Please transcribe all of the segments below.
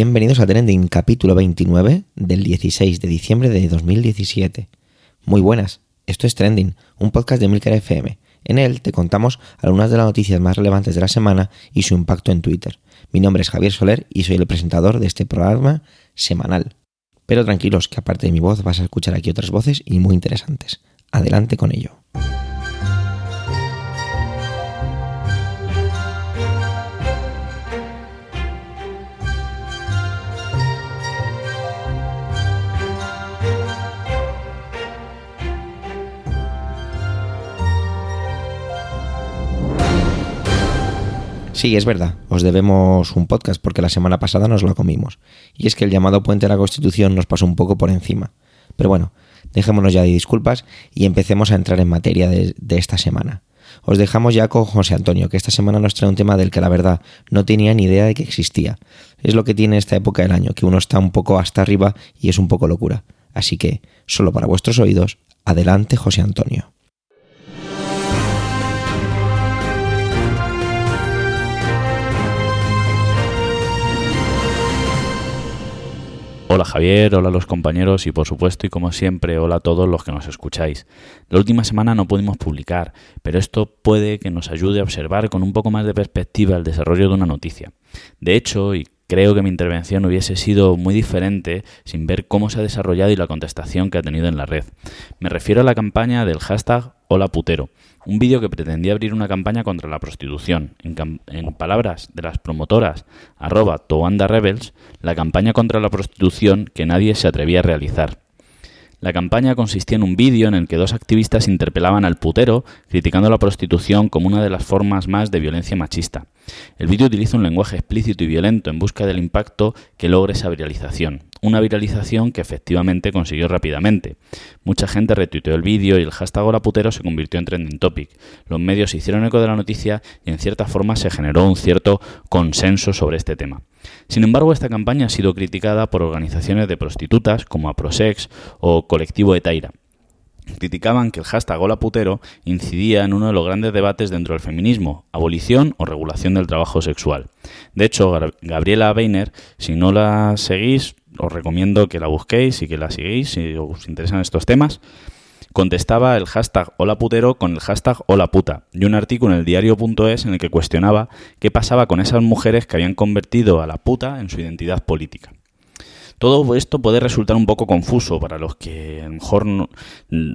Bienvenidos a Trending, capítulo 29 del 16 de diciembre de 2017. Muy buenas, esto es Trending, un podcast de Milker FM. En él te contamos algunas de las noticias más relevantes de la semana y su impacto en Twitter. Mi nombre es Javier Soler y soy el presentador de este programa semanal. Pero tranquilos, que aparte de mi voz vas a escuchar aquí otras voces y muy interesantes. Adelante con ello. Sí, es verdad, os debemos un podcast porque la semana pasada nos lo comimos. Y es que el llamado puente de la Constitución nos pasó un poco por encima. Pero bueno, dejémonos ya de disculpas y empecemos a entrar en materia de, esta semana. Os dejamos ya con José Antonio, que esta semana nos trae un tema del que la verdad no tenía ni idea de que existía. Es lo que tiene esta época del año, que uno está un poco hasta arriba y es un poco locura. Así que, solo para vuestros oídos, adelante José Antonio. Hola Javier, hola los compañeros y por supuesto y como siempre hola a todos los que nos escucháis. La última semana no pudimos publicar, pero esto puede que nos ayude a observar con un poco más de perspectiva el desarrollo de una noticia. De hecho, y creo que mi intervención hubiese sido muy diferente sin ver cómo se ha desarrollado y la contestación que ha tenido en la red. Me refiero a la campaña del hashtag Hola Putero, un vídeo que pretendía abrir una campaña contra la prostitución. En, palabras de las promotoras arroba Rebels, la campaña contra la prostitución que nadie se atrevía a realizar. La campaña consistía en un vídeo en el que dos activistas interpelaban al putero, criticando la prostitución como una de las formas más de violencia machista. El vídeo utiliza un lenguaje explícito y violento en busca del impacto que logre esa viralización. Una viralización que efectivamente consiguió rápidamente. Mucha gente retuiteó el vídeo y el hashtag Hola Putero se convirtió en trending topic. Los medios hicieron eco de la noticia y en cierta forma se generó un cierto consenso sobre este tema. Sin embargo, esta campaña ha sido criticada por organizaciones de prostitutas como Aprosex o Colectivo Etaira. Criticaban que el hashtag Hola Putero incidía en uno de los grandes debates dentro del feminismo, abolición o regulación del trabajo sexual. De hecho, Gabriela Weiner, si no la seguís, os recomiendo que la busquéis y que la sigáis si os interesan estos temas contestaba el hashtag hola putero con el hashtag hola puta y un artículo en el diario.es en el que cuestionaba qué pasaba con esas mujeres que habían convertido a la puta en su identidad política. Todo esto puede resultar un poco confuso para los que a lo mejor no,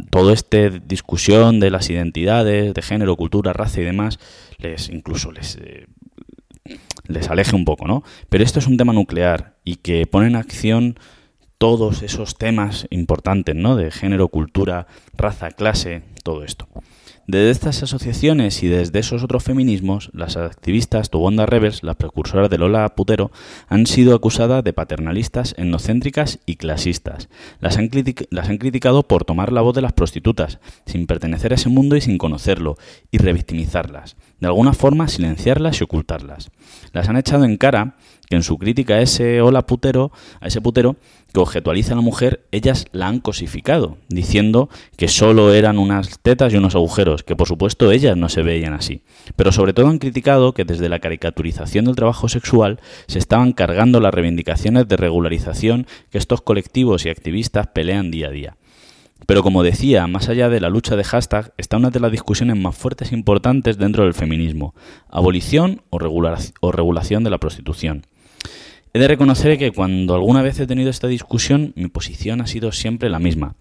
todo esta discusión de las identidades, de género, cultura, raza y demás, les incluso les, eh, les aleje un poco, ¿no? Pero esto es un tema nuclear y que pone en acción todos esos temas importantes, ¿no? De género, cultura, raza, clase, todo esto. Desde estas asociaciones y desde esos otros feminismos, las activistas Tubonda Rebels, las precursoras de Lola Putero, han sido acusadas de paternalistas, etnocéntricas y clasistas. Las han, las han criticado por tomar la voz de las prostitutas, sin pertenecer a ese mundo y sin conocerlo, y revictimizarlas, de alguna forma silenciarlas y ocultarlas. Las han echado en cara que en su crítica a ese hola putero, a ese putero, que objetualiza a la mujer, ellas la han cosificado, diciendo que solo eran unas tetas y unos agujeros, que por supuesto ellas no se veían así. Pero sobre todo han criticado que desde la caricaturización del trabajo sexual se estaban cargando las reivindicaciones de regularización que estos colectivos y activistas pelean día a día. Pero como decía, más allá de la lucha de hashtag, está una de las discusiones más fuertes e importantes dentro del feminismo, abolición o, regulación de la prostitución. He de reconocer que cuando alguna vez he tenido esta discusión, mi posición ha sido siempre la misma.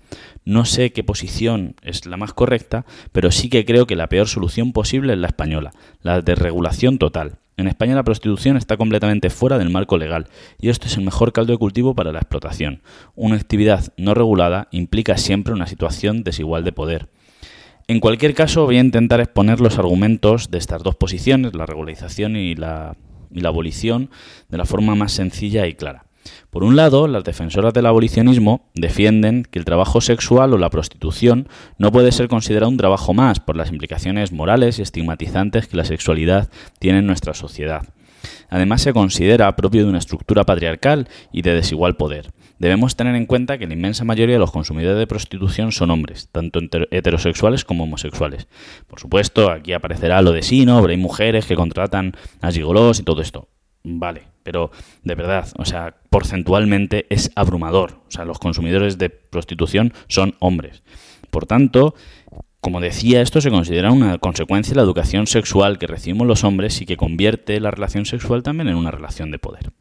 No sé qué posición es la más correcta, pero sí que creo que la peor solución posible es la española, la de regulación total. En España la prostitución está completamente fuera del marco legal y esto es el mejor caldo de cultivo para la explotación. Una actividad no regulada implica siempre una situación desigual de poder. En cualquier caso, voy a intentar exponer los argumentos de estas dos posiciones, la regularización y la y la abolición de la forma más sencilla y clara. Por un lado, las defensoras del abolicionismo defienden que el trabajo sexual o la prostitución no puede ser considerado un trabajo más por las implicaciones morales y estigmatizantes que la sexualidad tiene en nuestra sociedad. Además, se considera propio de una estructura patriarcal y de desigual poder. Debemos tener en cuenta que la inmensa mayoría de los consumidores de prostitución son hombres, tanto heterosexuales como homosexuales. Por supuesto, aquí aparecerá lo de sí, ¿no? Pero hay mujeres que contratan a gigolos y todo esto. vale, pero de verdad, o sea, porcentualmente es abrumador. O sea, los consumidores de prostitución son hombres. Por tanto, como decía, esto se considera una consecuencia de la educación sexual que recibimos los hombres y que convierte la relación sexual también en una relación de poder.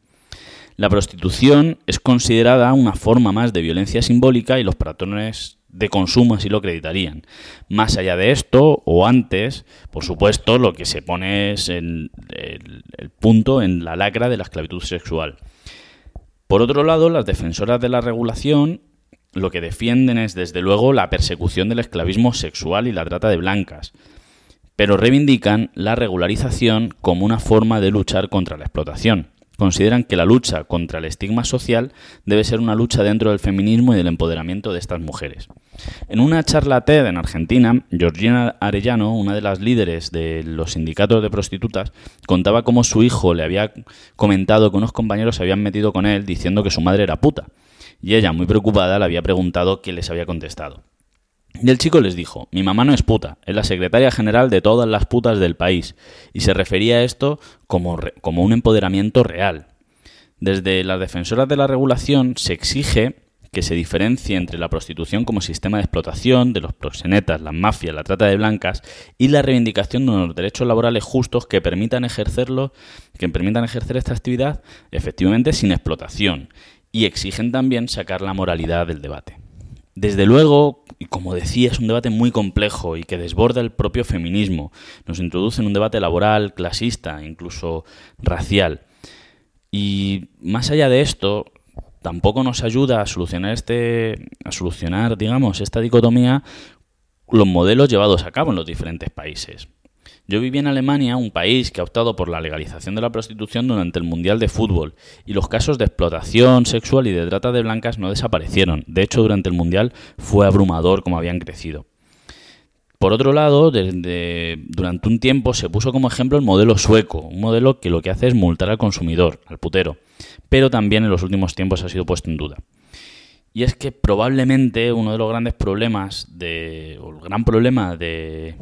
La prostitución es considerada una forma más de violencia simbólica y los patrones de consumo así lo acreditarían. Más allá de esto, o antes, por supuesto, lo que se pone es el, el punto en la lacra de la esclavitud sexual. Por otro lado, las defensoras de la regulación lo que defienden es, desde luego, la persecución del esclavismo sexual y la trata de blancas, pero reivindican la regularización como una forma de luchar contra la explotación consideran que la lucha contra el estigma social debe ser una lucha dentro del feminismo y del empoderamiento de estas mujeres. En una charla TED en Argentina, Georgina Arellano, una de las líderes de los sindicatos de prostitutas, contaba cómo su hijo le había comentado que unos compañeros se habían metido con él diciendo que su madre era puta. Y ella, muy preocupada, le había preguntado qué les había contestado. Y el chico les dijo, mi mamá no es puta, es la secretaria general de todas las putas del país. Y se refería a esto como, como un empoderamiento real. Desde las defensoras de la regulación se exige que se diferencie entre la prostitución como sistema de explotación de los proxenetas, las mafias, la trata de blancas y la reivindicación de unos derechos laborales justos que permitan ejercerlo, que permitan ejercer esta actividad efectivamente sin explotación y exigen también sacar la moralidad del debate. Desde luego, y como decía, es un debate muy complejo y que desborda el propio feminismo. Nos introduce en un debate laboral, clasista, incluso racial. Y más allá de esto, tampoco nos ayuda a solucionar este a solucionar, digamos, esta dicotomía los modelos llevados a cabo en los diferentes países. Yo viví en Alemania, un país que ha optado por la legalización de la prostitución durante el Mundial de Fútbol, y los casos de explotación sexual y de trata de blancas no desaparecieron. De hecho, durante el Mundial fue abrumador como habían crecido. Por otro lado, durante un tiempo se puso como ejemplo el modelo sueco, un modelo que lo que hace es multar al consumidor, al putero, pero también en los últimos tiempos ha sido puesto en duda. Y es que probablemente uno de los grandes problemas, de, o el gran problema de,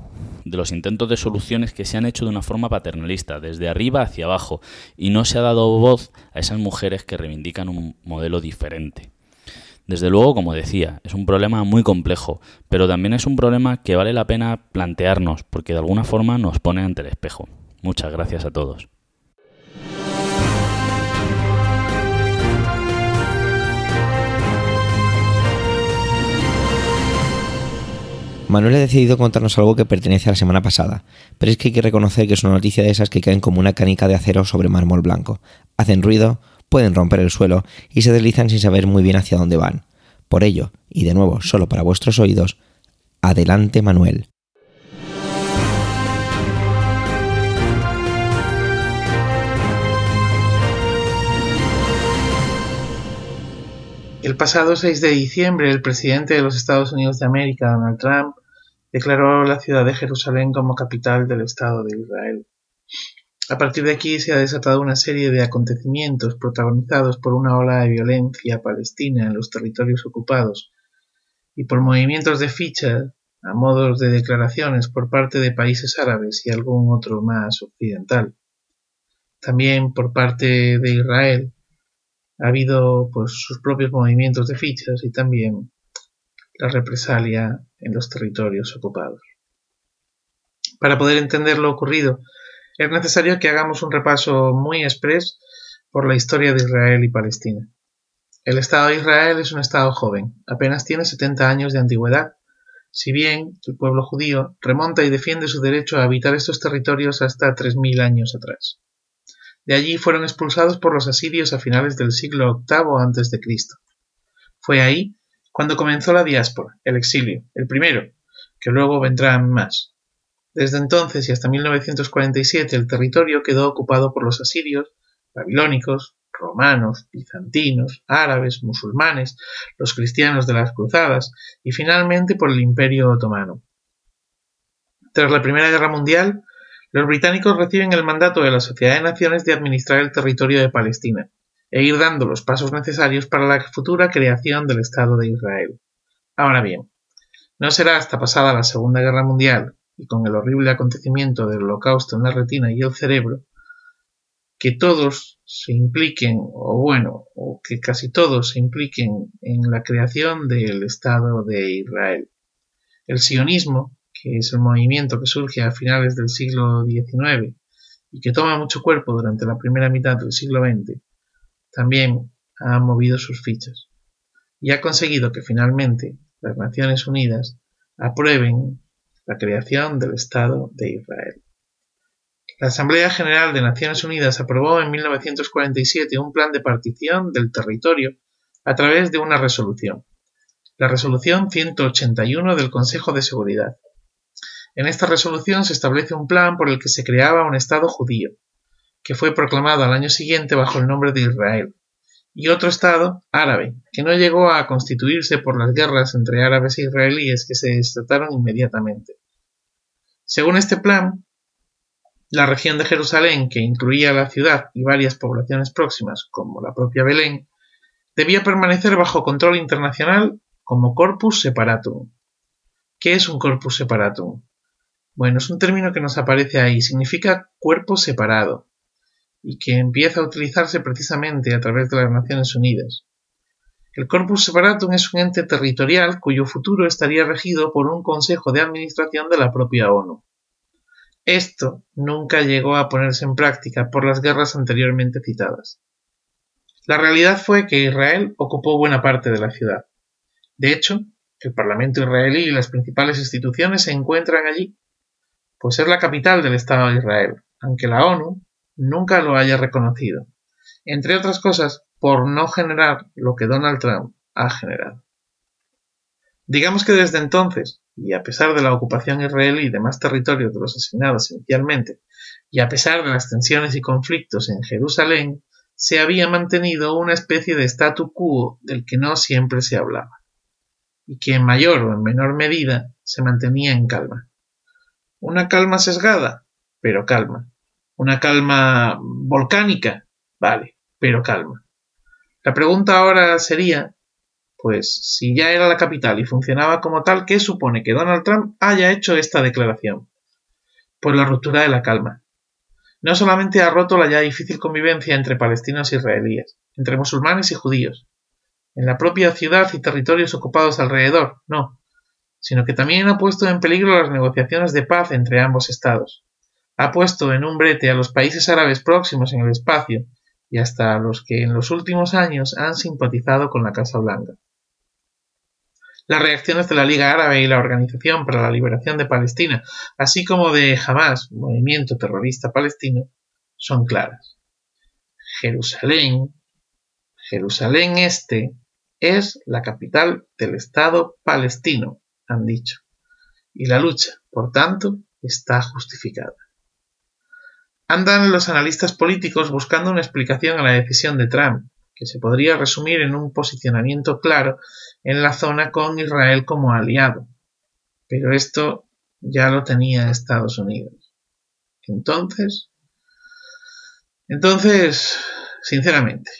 de los intentos de soluciones que se han hecho de una forma paternalista, desde arriba hacia abajo, y no se ha dado voz a esas mujeres que reivindican un modelo diferente. Desde luego, como decía, es un problema muy complejo, pero también es un problema que vale la pena plantearnos, porque de alguna forma nos pone ante el espejo. Muchas gracias a todos. Manuel ha decidido contarnos algo que pertenece a la semana pasada, pero es que hay que reconocer que es una noticia de esas que caen como una canica de acero sobre mármol blanco. Hacen ruido, pueden romper el suelo y se deslizan sin saber muy bien hacia dónde van. Por ello, y de nuevo solo para vuestros oídos, adelante Manuel. El pasado 6 de diciembre, el presidente de los Estados Unidos de América, Donald Trump, declaró la ciudad de Jerusalén como capital del Estado de Israel. A partir de aquí se ha desatado una serie de acontecimientos protagonizados por una ola de violencia palestina en los territorios ocupados y por movimientos de ficha a modos de declaraciones por parte de países árabes y algún otro más occidental. También por parte de Israel ha habido pues sus propios movimientos de fichas y también la represalia en los territorios ocupados. Para poder entender lo ocurrido, es necesario que hagamos un repaso muy express por la historia de Israel y Palestina. El Estado de Israel es un Estado joven, apenas tiene 70 años de antigüedad, si bien el pueblo judío remonta y defiende su derecho a habitar estos territorios hasta 3.000 años atrás. De allí fueron expulsados por los asirios a finales del siglo VIII a.C. Fue ahí cuando comenzó la diáspora, el exilio, el primero, que luego vendrán más. Desde entonces y hasta 1947 el territorio quedó ocupado por los asirios, babilónicos, romanos, bizantinos, árabes, musulmanes, los cristianos de las cruzadas y finalmente por el Imperio otomano. Tras la Primera Guerra Mundial, los británicos reciben el mandato de la Sociedad de Naciones de administrar el territorio de Palestina e ir dando los pasos necesarios para la futura creación del Estado de Israel. Ahora bien, no será hasta pasada la Segunda Guerra Mundial y con el horrible acontecimiento del holocausto en la retina y el cerebro, que todos se impliquen, o bueno, o que casi todos se impliquen en la creación del Estado de Israel. El sionismo, que es el movimiento que surge a finales del siglo XIX y que toma mucho cuerpo durante la primera mitad del siglo XX, también ha movido sus fichas y ha conseguido que finalmente las Naciones Unidas aprueben la creación del Estado de Israel. La Asamblea General de Naciones Unidas aprobó en 1947 un plan de partición del territorio a través de una resolución, la Resolución 181 del Consejo de Seguridad. En esta resolución se establece un plan por el que se creaba un Estado judío, que fue proclamado al año siguiente bajo el nombre de Israel, y otro Estado árabe, que no llegó a constituirse por las guerras entre árabes e israelíes que se desataron inmediatamente. Según este plan, la región de Jerusalén, que incluía la ciudad y varias poblaciones próximas, como la propia Belén, debía permanecer bajo control internacional como corpus separatum. ¿Qué es un corpus separatum? Bueno, es un término que nos aparece ahí, significa cuerpo separado, y que empieza a utilizarse precisamente a través de las Naciones Unidas. El Corpus Separatum es un ente territorial cuyo futuro estaría regido por un Consejo de Administración de la propia ONU. Esto nunca llegó a ponerse en práctica por las guerras anteriormente citadas. La realidad fue que Israel ocupó buena parte de la ciudad. De hecho, el Parlamento israelí y las principales instituciones se encuentran allí, pues es la capital del Estado de Israel, aunque la ONU nunca lo haya reconocido, entre otras cosas por no generar lo que Donald Trump ha generado. Digamos que desde entonces, y a pesar de la ocupación israelí de más territorios de los asignados inicialmente, y a pesar de las tensiones y conflictos en Jerusalén, se había mantenido una especie de statu quo del que no siempre se hablaba, y que en mayor o en menor medida se mantenía en calma. Una calma sesgada, pero calma. Una calma volcánica, vale, pero calma. La pregunta ahora sería pues si ya era la capital y funcionaba como tal, ¿qué supone que Donald Trump haya hecho esta declaración? Pues la ruptura de la calma. No solamente ha roto la ya difícil convivencia entre palestinos e israelíes, entre musulmanes y judíos, en la propia ciudad y territorios ocupados alrededor, no, sino que también ha puesto en peligro las negociaciones de paz entre ambos estados. Ha puesto en un brete a los países árabes próximos en el espacio y hasta a los que en los últimos años han simpatizado con la Casa Blanca. Las reacciones de la Liga Árabe y la Organización para la Liberación de Palestina, así como de Hamas, movimiento terrorista palestino, son claras. Jerusalén, Jerusalén Este, es la capital del Estado palestino, han dicho, y la lucha, por tanto, está justificada. Andan los analistas políticos buscando una explicación a la decisión de Trump, que se podría resumir en un posicionamiento claro en la zona con Israel como aliado. Pero esto ya lo tenía Estados Unidos. Entonces, entonces, sinceramente,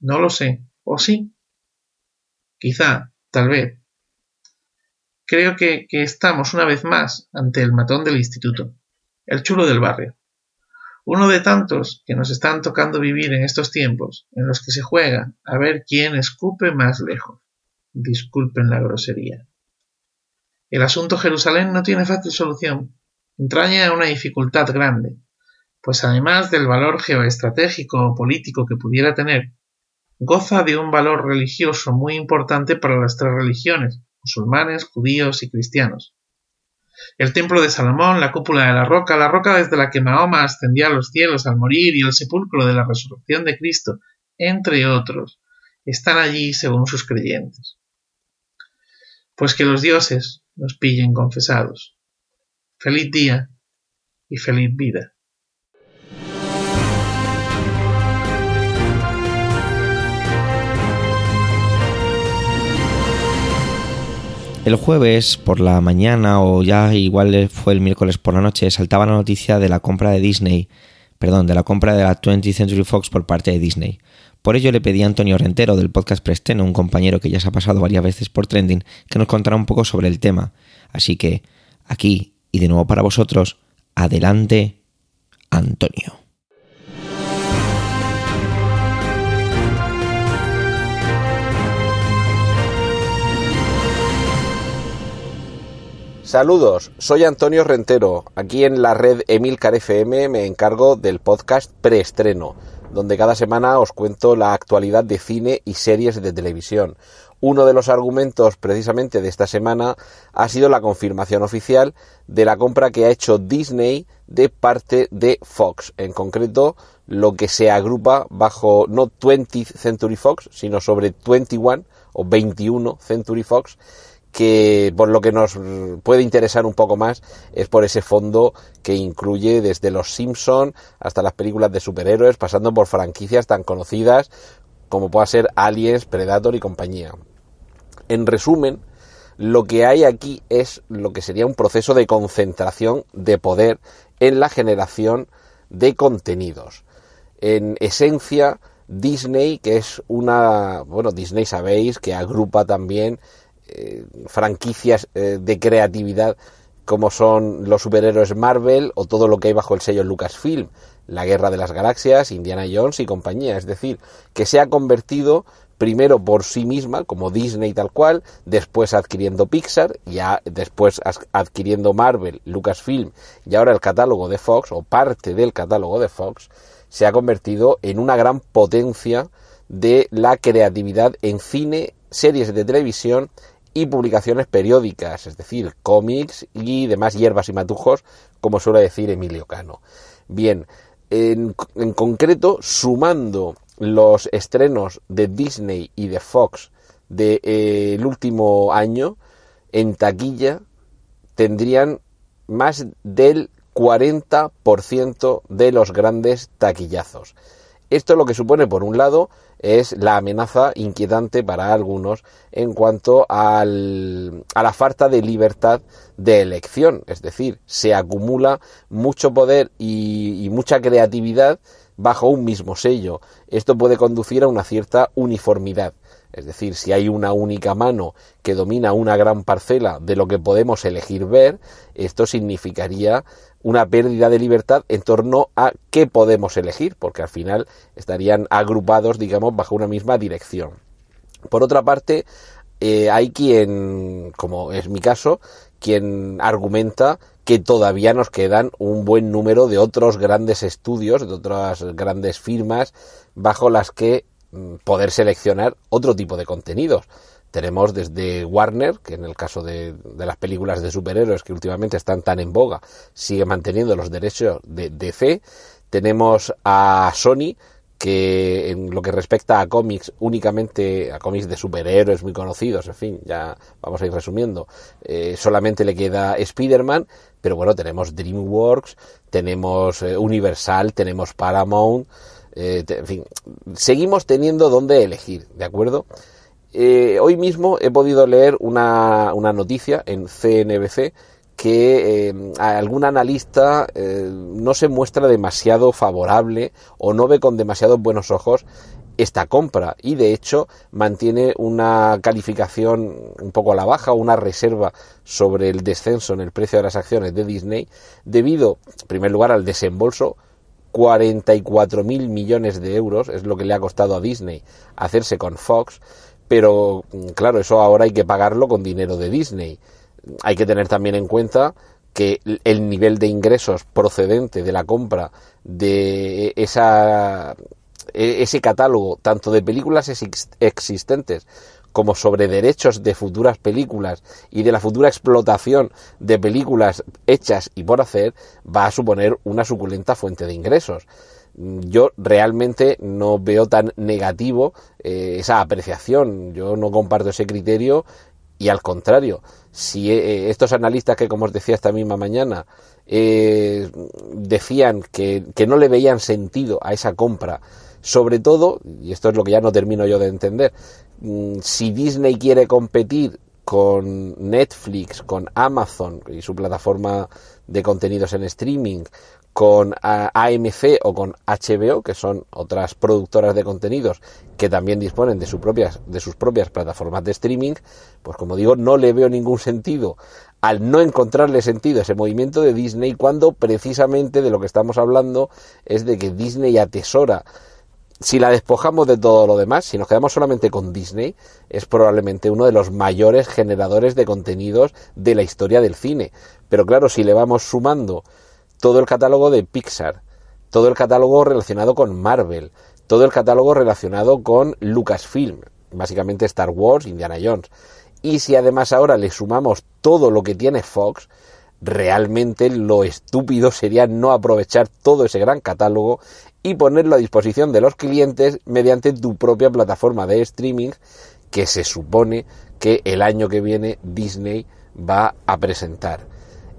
no lo sé. ¿O sí? Quizá, tal vez. Creo que, estamos una vez más ante el matón del instituto, el chulo del barrio uno de tantos que nos están tocando vivir en estos tiempos, en los que se juega a ver quién escupe más lejos. Disculpen la grosería. El asunto Jerusalén no tiene fácil solución. Entraña una dificultad grande, pues además del valor geoestratégico o político que pudiera tener, goza de un valor religioso muy importante para las tres religiones, musulmanes, judíos y cristianos el templo de Salomón, la cúpula de la roca, la roca desde la que Mahoma ascendía a los cielos al morir y el sepulcro de la resurrección de Cristo, entre otros, están allí según sus creyentes. Pues que los dioses nos pillen confesados. Feliz día y feliz vida. El jueves por la mañana o ya igual fue el miércoles por la noche saltaba la noticia de la compra de Disney, perdón, de la compra de la 20th Century Fox por parte de Disney. Por ello le pedí a Antonio Rentero del podcast Presteno, un compañero que ya se ha pasado varias veces por Trending, que nos contara un poco sobre el tema. Así que aquí y de nuevo para vosotros, adelante, Antonio. Saludos, soy Antonio Rentero. Aquí en la red Emilcar FM me encargo del podcast Preestreno, donde cada semana os cuento la actualidad de cine y series de televisión. Uno de los argumentos precisamente de esta semana ha sido la confirmación oficial de la compra que ha hecho Disney de parte de Fox, en concreto lo que se agrupa bajo no 20th Century Fox, sino sobre 21 o 21 Century Fox, que por lo que nos puede interesar un poco más es por ese fondo que incluye desde Los Simpson hasta las películas de superhéroes, pasando por franquicias tan conocidas como pueda ser Aliens, Predator y compañía. En resumen, lo que hay aquí es lo que sería un proceso de concentración de poder en la generación de contenidos. En esencia, Disney, que es una, bueno, Disney sabéis que agrupa también eh, franquicias eh, de creatividad como son los superhéroes Marvel o todo lo que hay bajo el sello Lucasfilm, la Guerra de las Galaxias, Indiana Jones y compañía. Es decir, que se ha convertido primero por sí misma, como Disney tal cual, después adquiriendo Pixar, ya después adquiriendo Marvel, Lucasfilm y ahora el catálogo de Fox o parte del catálogo de Fox, se ha convertido en una gran potencia de la creatividad en cine, series de televisión y publicaciones periódicas, es decir, cómics y demás hierbas y matujos, como suele decir Emilio Cano. Bien, en, concreto, sumando los estrenos de Disney y de Fox del de, eh, último año, en taquilla tendrían más del 40% de los grandes taquillazos. Esto lo que supone, por un lado, es la amenaza inquietante para algunos en cuanto al, a la falta de libertad de elección. Es decir, se acumula mucho poder y, y mucha creatividad bajo un mismo sello. Esto puede conducir a una cierta uniformidad. Es decir, si hay una única mano que domina una gran parcela de lo que podemos elegir ver, esto significaría una pérdida de libertad en torno a qué podemos elegir, porque al final estarían agrupados, digamos, bajo una misma dirección. Por otra parte, eh, hay quien, como es mi caso, quien argumenta que todavía nos quedan un buen número de otros grandes estudios, de otras grandes firmas, bajo las que poder seleccionar otro tipo de contenidos. Tenemos desde Warner, que en el caso de, las películas de superhéroes que últimamente están tan en boga, sigue manteniendo los derechos de DC. Tenemos a Sony, que en lo que respecta a cómics, únicamente a cómics de superhéroes muy conocidos, en fin, ya vamos a ir resumiendo, eh, solamente le queda Spider-Man, pero bueno, tenemos DreamWorks, tenemos eh, Universal, tenemos Paramount, eh, en fin, seguimos teniendo dónde elegir, ¿de acuerdo? Eh, hoy mismo he podido leer una, noticia en CNBC que eh, algún analista eh, no se muestra demasiado favorable o no ve con demasiados buenos ojos esta compra y de hecho mantiene una calificación un poco a la baja, una reserva sobre el descenso en el precio de las acciones de Disney debido, en primer lugar, al desembolso 44 mil millones de euros es lo que le ha costado a Disney hacerse con Fox pero mm, claro, eso ahora hay que pagarlo con dinero de Disney. Hay que tener también en cuenta que el nivel de ingresos procedente de la compra de esa, e, ese catálogo, tanto de películas existentes como sobre derechos de futuras películas y de la futura explotación de películas hechas y por hacer, va a suponer una suculenta fuente de ingresos yo realmente no veo tan negativo eh, esa apreciación. Yo no comparto ese criterio y al contrario, si eh, estos analistas que, como os decía esta misma mañana, eh, decían que, que, no le veían sentido a esa compra, sobre todo, y esto es lo que ya no termino yo de entender, si Disney quiere competir con Netflix, con Amazon y su plataforma de contenidos en streaming, con AMC o con HBO, que son otras productoras de contenidos que también disponen de, sus propias, de sus propias plataformas de streaming, pues como digo, no le veo ningún sentido al no encontrarle sentido a ese movimiento de Disney cuando precisamente de lo que estamos hablando es de que Disney atesora si la despojamos de todo lo demás, si nos quedamos solamente con Disney, es probablemente uno de los mayores generadores de contenidos de la historia del cine. Pero claro, si le vamos sumando todo el catálogo de Pixar, todo el catálogo relacionado con Marvel, todo el catálogo relacionado con Lucasfilm, básicamente Star Wars, Indiana Jones, y si además ahora le sumamos todo lo que tiene Fox, realmente lo estúpido sería no aprovechar todo ese gran catálogo y ponerlo a disposición de los clientes mediante tu propia plataforma de streaming que se supone que el año que viene Disney va a presentar.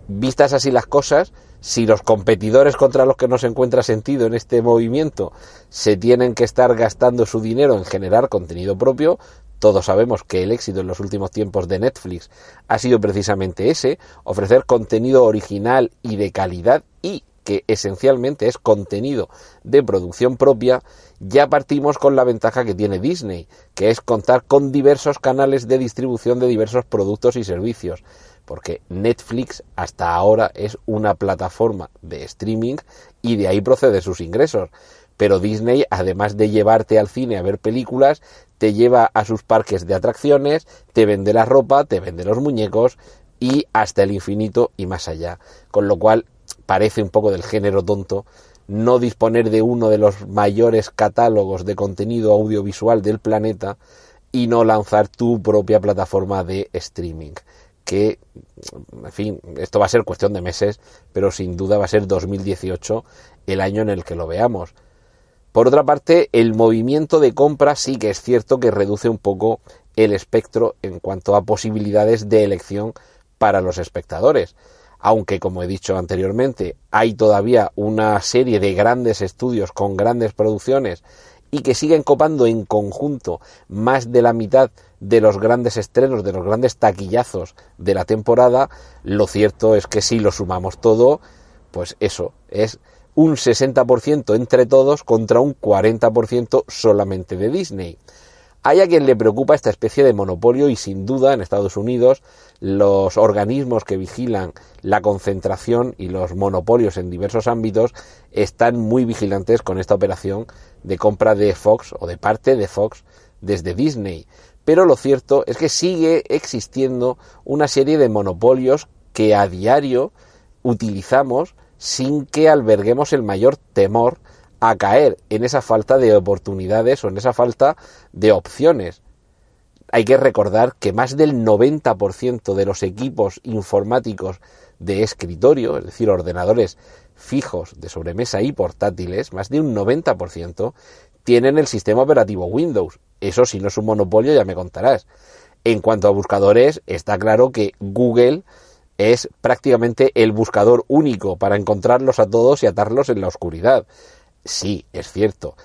Vistas así las cosas, si los competidores contra los que no se encuentra sentido en este movimiento se tienen que estar gastando su dinero en generar contenido propio, todos sabemos que el éxito en los últimos tiempos de Netflix ha sido precisamente ese, ofrecer contenido original y de calidad y esencialmente es contenido de producción propia, ya partimos con la ventaja que tiene Disney, que es contar con diversos canales de distribución de diversos productos y servicios, porque Netflix hasta ahora es una plataforma de streaming y de ahí proceden sus ingresos. Pero Disney, además de llevarte al cine a ver películas, te lleva a sus parques de atracciones, te vende la ropa, te vende los muñecos y hasta el infinito y más allá. Con lo cual parece un poco del género tonto no disponer de uno de los mayores catálogos de contenido audiovisual del planeta y no lanzar tu propia plataforma de streaming. Que, en fin, esto va a ser cuestión de meses, pero sin duda va a ser 2018 el año en el que lo veamos. Por otra parte, el movimiento de compra sí que es cierto que reduce un poco el espectro en cuanto a posibilidades de elección para los espectadores aunque como he dicho anteriormente, hay todavía una serie de grandes estudios con grandes producciones y que siguen copando en conjunto más de la mitad de los grandes estrenos, de los grandes taquillazos de la temporada, lo cierto es que si lo sumamos todo, pues eso es un 60% entre todos contra un 40% solamente de Disney. Hay a quien le preocupa esta especie de monopolio y sin duda en Estados Unidos los organismos que vigilan la concentración y los monopolios en diversos ámbitos están muy vigilantes con esta operación de compra de Fox o de parte de Fox desde Disney. Pero lo cierto es que sigue existiendo una serie de monopolios que a diario utilizamos sin que alberguemos el mayor temor a caer en esa falta de oportunidades o en esa falta de opciones. Hay que recordar que más del 90% de los equipos informáticos de escritorio, es decir, ordenadores fijos de sobremesa y portátiles, más de un 90% tienen el sistema operativo Windows. Eso si no es un monopolio ya me contarás. En cuanto a buscadores, está claro que Google es prácticamente el buscador único para encontrarlos a todos y atarlos en la oscuridad. Sí, es cierto.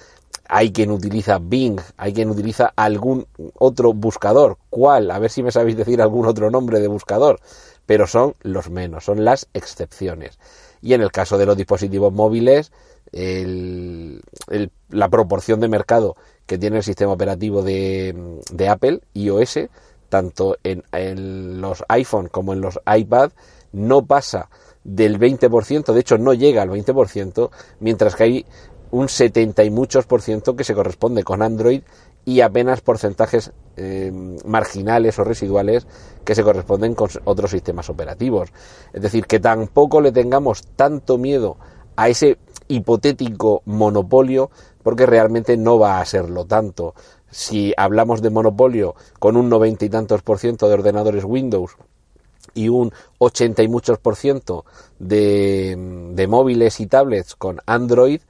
Hay quien utiliza Bing, hay quien utiliza algún otro buscador. ¿Cuál? A ver si me sabéis decir algún otro nombre de buscador. Pero son los menos, son las excepciones. Y en el caso de los dispositivos móviles, la proporción de mercado que tiene el sistema operativo de, de Apple, iOS, tanto en, en, los iPhone como en los iPad, no pasa del 20%, de hecho no llega al 20%, mientras que hay un 70 y muchos por ciento que se corresponde con Android y apenas porcentajes eh, marginales o residuales que se corresponden con otros sistemas operativos. Es decir, que tampoco le tengamos tanto miedo a ese hipotético monopolio porque realmente no va a serlo tanto. Si hablamos de monopolio con un noventa y tantos por ciento de ordenadores Windows y un 80 y muchos por ciento de, de móviles y tablets con Android,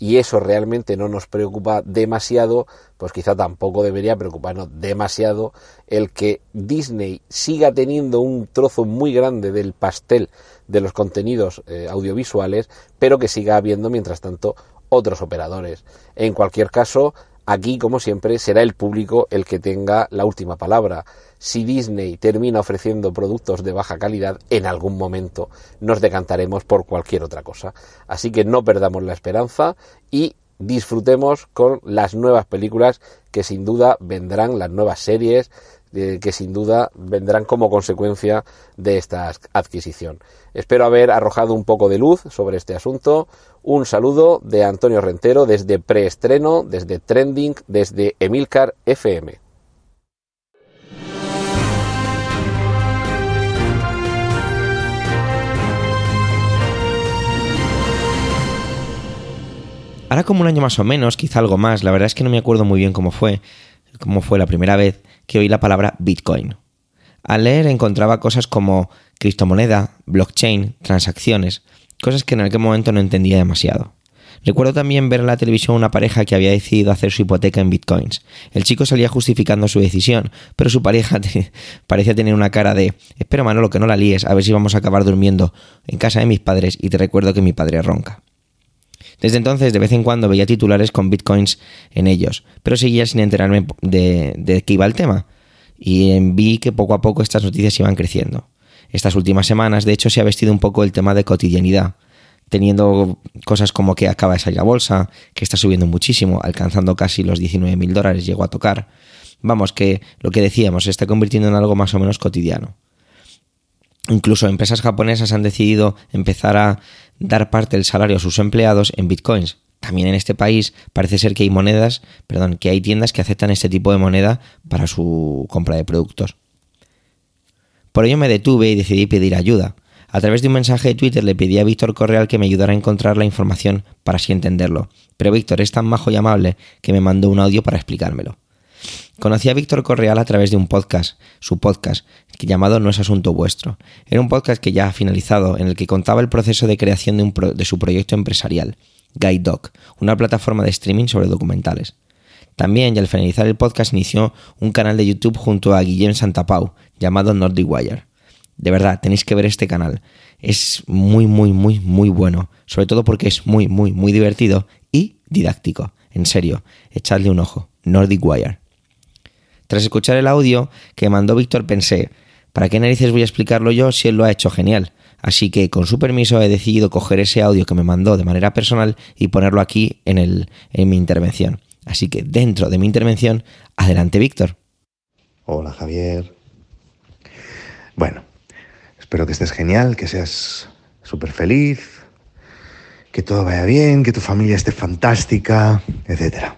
y eso realmente no nos preocupa demasiado, pues quizá tampoco debería preocuparnos demasiado el que Disney siga teniendo un trozo muy grande del pastel de los contenidos eh, audiovisuales, pero que siga habiendo mientras tanto otros operadores. En cualquier caso, Aquí, como siempre, será el público el que tenga la última palabra. Si Disney termina ofreciendo productos de baja calidad, en algún momento nos decantaremos por cualquier otra cosa. Así que no perdamos la esperanza y disfrutemos con las nuevas películas que sin duda vendrán, las nuevas series, que sin duda vendrán como consecuencia de esta adquisición. Espero haber arrojado un poco de luz sobre este asunto. Un saludo de Antonio Rentero desde preestreno, desde Trending, desde Emilcar FM. Ahora como un año más o menos, quizá algo más, la verdad es que no me acuerdo muy bien cómo fue, cómo fue la primera vez que oí la palabra Bitcoin. Al leer encontraba cosas como criptomoneda, blockchain, transacciones, cosas que en aquel momento no entendía demasiado. Recuerdo también ver en la televisión una pareja que había decidido hacer su hipoteca en bitcoins. El chico salía justificando su decisión, pero su pareja parecía tener una cara de espero Manolo que no la líes, a ver si vamos a acabar durmiendo en casa de mis padres y te recuerdo que mi padre ronca. Desde entonces, de vez en cuando veía titulares con bitcoins en ellos, pero seguía sin enterarme de, de qué iba el tema. Y vi que poco a poco estas noticias iban creciendo. Estas últimas semanas, de hecho, se ha vestido un poco el tema de cotidianidad, teniendo cosas como que acaba de salir a bolsa, que está subiendo muchísimo, alcanzando casi los 19 mil dólares, llegó a tocar. Vamos, que lo que decíamos se está convirtiendo en algo más o menos cotidiano. Incluso empresas japonesas han decidido empezar a dar parte del salario a sus empleados en bitcoins. También en este país parece ser que hay monedas, perdón, que hay tiendas que aceptan este tipo de moneda para su compra de productos. Por ello me detuve y decidí pedir ayuda. A través de un mensaje de Twitter le pedí a Víctor Correal que me ayudara a encontrar la información para así entenderlo. Pero Víctor es tan majo y amable que me mandó un audio para explicármelo. Conocí a Víctor Correal a través de un podcast, su podcast, llamado No es Asunto Vuestro. Era un podcast que ya ha finalizado, en el que contaba el proceso de creación de, su proyecto empresarial, Guide Doc, una plataforma de streaming sobre documentales. También, y al finalizar el podcast, inició un canal de YouTube junto a Guillem Santapau, llamado Nordic Wire. De verdad, tenéis que ver este canal. Es muy, muy, muy, muy bueno. Sobre todo porque es muy, muy, muy divertido y didáctico. En serio, echadle un ojo. Nordic Wire. Tras escuchar el audio que mandó Víctor pensé, ¿para qué narices voy a explicarlo yo si él lo ha hecho genial? Así que con su permiso he decidido coger ese audio que me mandó de manera personal y ponerlo aquí en, el, en mi intervención. Así que dentro de mi intervención, adelante Víctor. Hola Javier. Bueno, espero que estés genial, que seas súper feliz, que todo vaya bien, que tu familia esté fantástica, etc.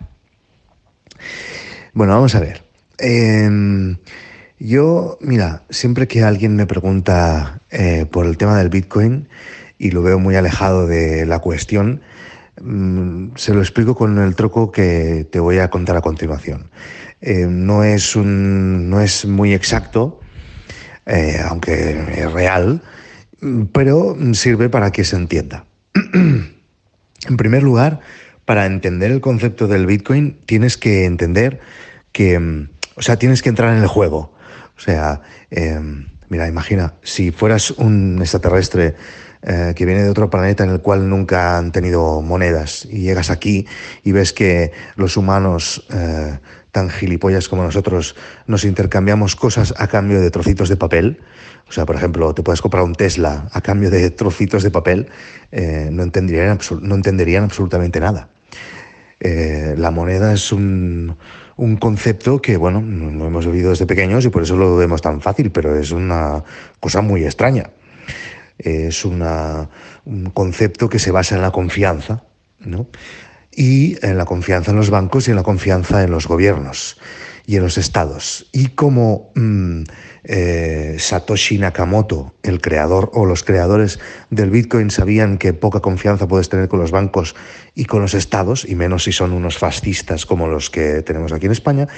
Bueno, vamos a ver. Em, yo, mira, siempre que alguien me pregunta eh, por el tema del Bitcoin y lo veo muy alejado de la cuestión, mm, se lo explico con el troco que te voy a contar a continuación. Em, no, es un, no es muy exacto, eh, aunque es real, pero sirve para que se entienda. en primer lugar, para entender el concepto del Bitcoin, tienes que entender que mm, o sea, tienes que entrar en el juego. O sea, em, mira, imagina, si fueras un extraterrestre eh, que viene de otro planeta en el cual nunca han tenido monedas y llegas aquí y ves que los humanos eh, tan gilipollas como nosotros nos intercambiamos cosas a cambio de trocitos de papel. O sea, por ejemplo, te puedes comprar un Tesla a cambio de trocitos de papel, eh, no, entenderían no entenderían absolutamente nada. la moneda es un, un concepto que, bueno, lo hemos vivido desde pequeños y por eso lo vemos tan fácil, pero es una cosa muy extraña. Es una, un concepto que se basa en la confianza, ¿no? Y en la confianza en los bancos y en la confianza en los gobiernos y en los estados. Y como mm, eh, Satoshi Nakamoto, el creador o los creadores del Bitcoin, sabían que poca confianza puedes tener con los bancos y con los estados, y menos si son unos fascistas como los que tenemos aquí en España,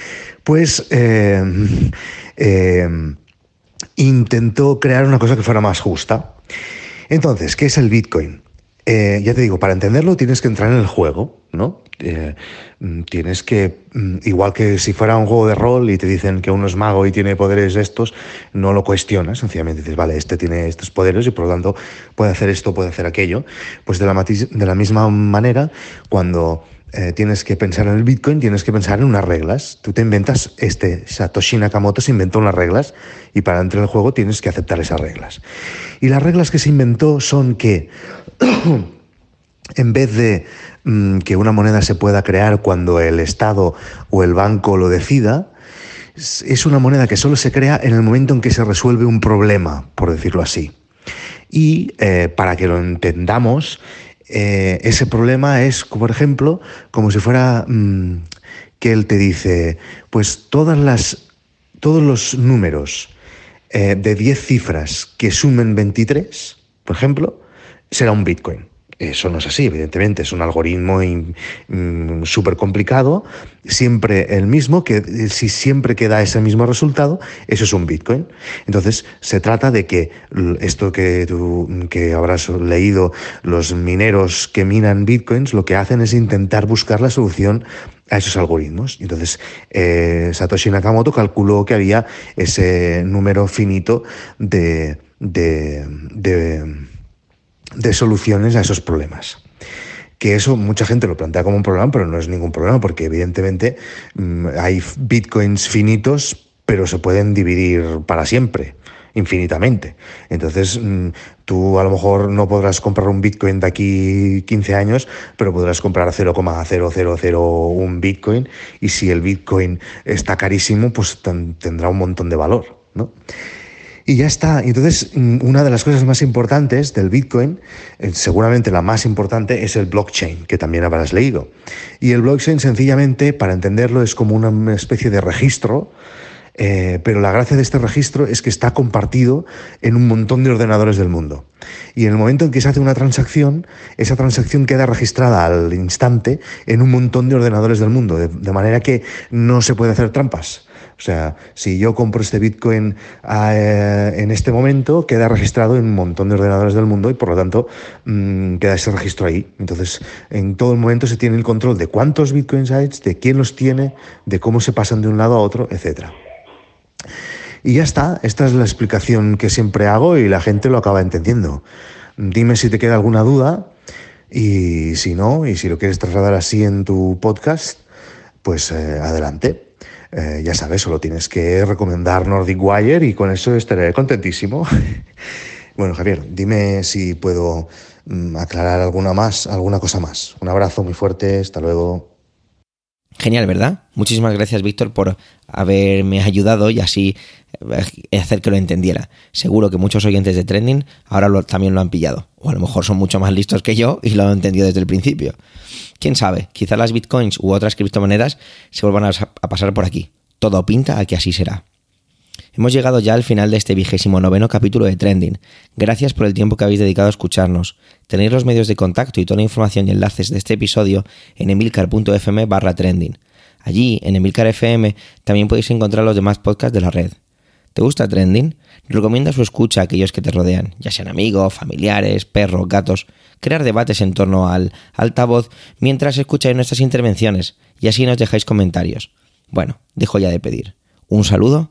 pues eh, eh, intentó crear una cosa que fuera más justa. Entonces, ¿qué es el Bitcoin? ya te digo, para entenderlo tienes que entrar en el juego, ¿no? Eh, mm, tienes que, mm, igual que si fuera un juego de rol y te dicen que uno es mago y tiene poderes estos, no lo cuestionas, sencillamente dices, vale, este tiene estos poderes y por lo tanto puede hacer esto, puede hacer aquello. Pues de la, misma manera, cuando eh, tienes que pensar en el Bitcoin, tienes que pensar en unas reglas. Tú te inventas, este Satoshi Nakamoto se inventó unas reglas y para entrar en el juego tienes que aceptar esas reglas. Y las reglas que se inventó son que en vez de mm, que una moneda se pueda crear cuando el Estado o el banco lo decida, es una moneda que solo se crea en el momento en que se resuelve un problema, por decirlo así. Y eh, para que lo entendamos, eh, ese problema es, por ejemplo, como si fuera mm, que él te dice, pues todas las, todos los números eh, de 10 cifras que sumen 23, por ejemplo, será un Bitcoin. Eso no es así, evidentemente, es un algoritmo mm, súper complicado, siempre el mismo, que eh, si siempre queda ese mismo resultado, eso es un Bitcoin. Entonces, se trata de que esto que tú que habrás leído, los mineros que minan Bitcoins, lo que hacen es intentar buscar la solución a esos algoritmos. Entonces, eh, Satoshi Nakamoto calculó que había ese número finito de, de soluciones a esos problemas. Que eso mucha gente lo plantea como un problema, pero no es ningún problema, porque evidentemente mm, hay bitcoins finitos, pero se pueden dividir para siempre infinitamente. Entonces, mm, tú a lo mejor no podrás comprar un Bitcoin de aquí 15 años, pero podrás comprar 0,0001 Bitcoin y si el Bitcoin está carísimo, pues tendrá un montón de valor, ¿no? Y ya está. Entonces, mm, una de las cosas más importantes del Bitcoin, eh, seguramente la más importante, es el blockchain, que también habrás leído. Y el blockchain, sencillamente, para entenderlo, es como una especie de registro, eh, pero la gracia de este registro es que está compartido en un montón de ordenadores del mundo. Y en el momento en que se hace una transacción, esa transacción queda registrada al instante en un montón de ordenadores del mundo, de manera que no se puede hacer trampas. O sea, si yo compro este Bitcoin eh, en este momento, queda registrado en un montón de ordenadores del mundo y por lo tanto mm, queda ese registro ahí. Entonces, en todo el momento se tiene el control de cuántos Bitcoins hay, de quién los tiene, de cómo se pasan de un lado a otro, etc. Y ya está, esta es la explicación que siempre hago y la gente lo acaba entendiendo. Dime si te queda alguna duda y si no, y si lo quieres trasladar así en tu podcast, pues eh, adelante. Eh, ya sabes, solo tienes que recomendar Nordic Wire y con eso estaré contentísimo. bueno, Javier, dime si puedo mm, aclarar alguna más, alguna cosa más. Un abrazo muy fuerte, hasta luego. Genial, ¿verdad? Muchísimas gracias, Víctor, por haberme ayudado y así eh, hacer que lo entendiera. Seguro que muchos oyentes de Trending ahora también lo han pillado. O a lo mejor son mucho más listos que yo y lo han entendido desde el principio. Quién sabe, quizá las bitcoins u otras criptomonedas se vuelvan a, pasar por aquí. Todo pinta a que así será. Hemos llegado ya al final de este vigésimo noveno capítulo de Trending. Gracias por el tiempo que habéis dedicado a escucharnos. Tenéis los medios de contacto y toda la información y enlaces de este episodio en emilcar.fm barra trending. Allí, en Emilcar FM, también podéis encontrar los demás podcasts de la red. ¿Te gusta Trending? Recomienda su escucha a aquellos que te rodean, ya sean amigos, familiares, perros, gatos. Crear debates en torno al altavoz mientras escucháis nuestras intervenciones y así nos dejáis comentarios. Bueno, dejo ya de pedir. Un saludo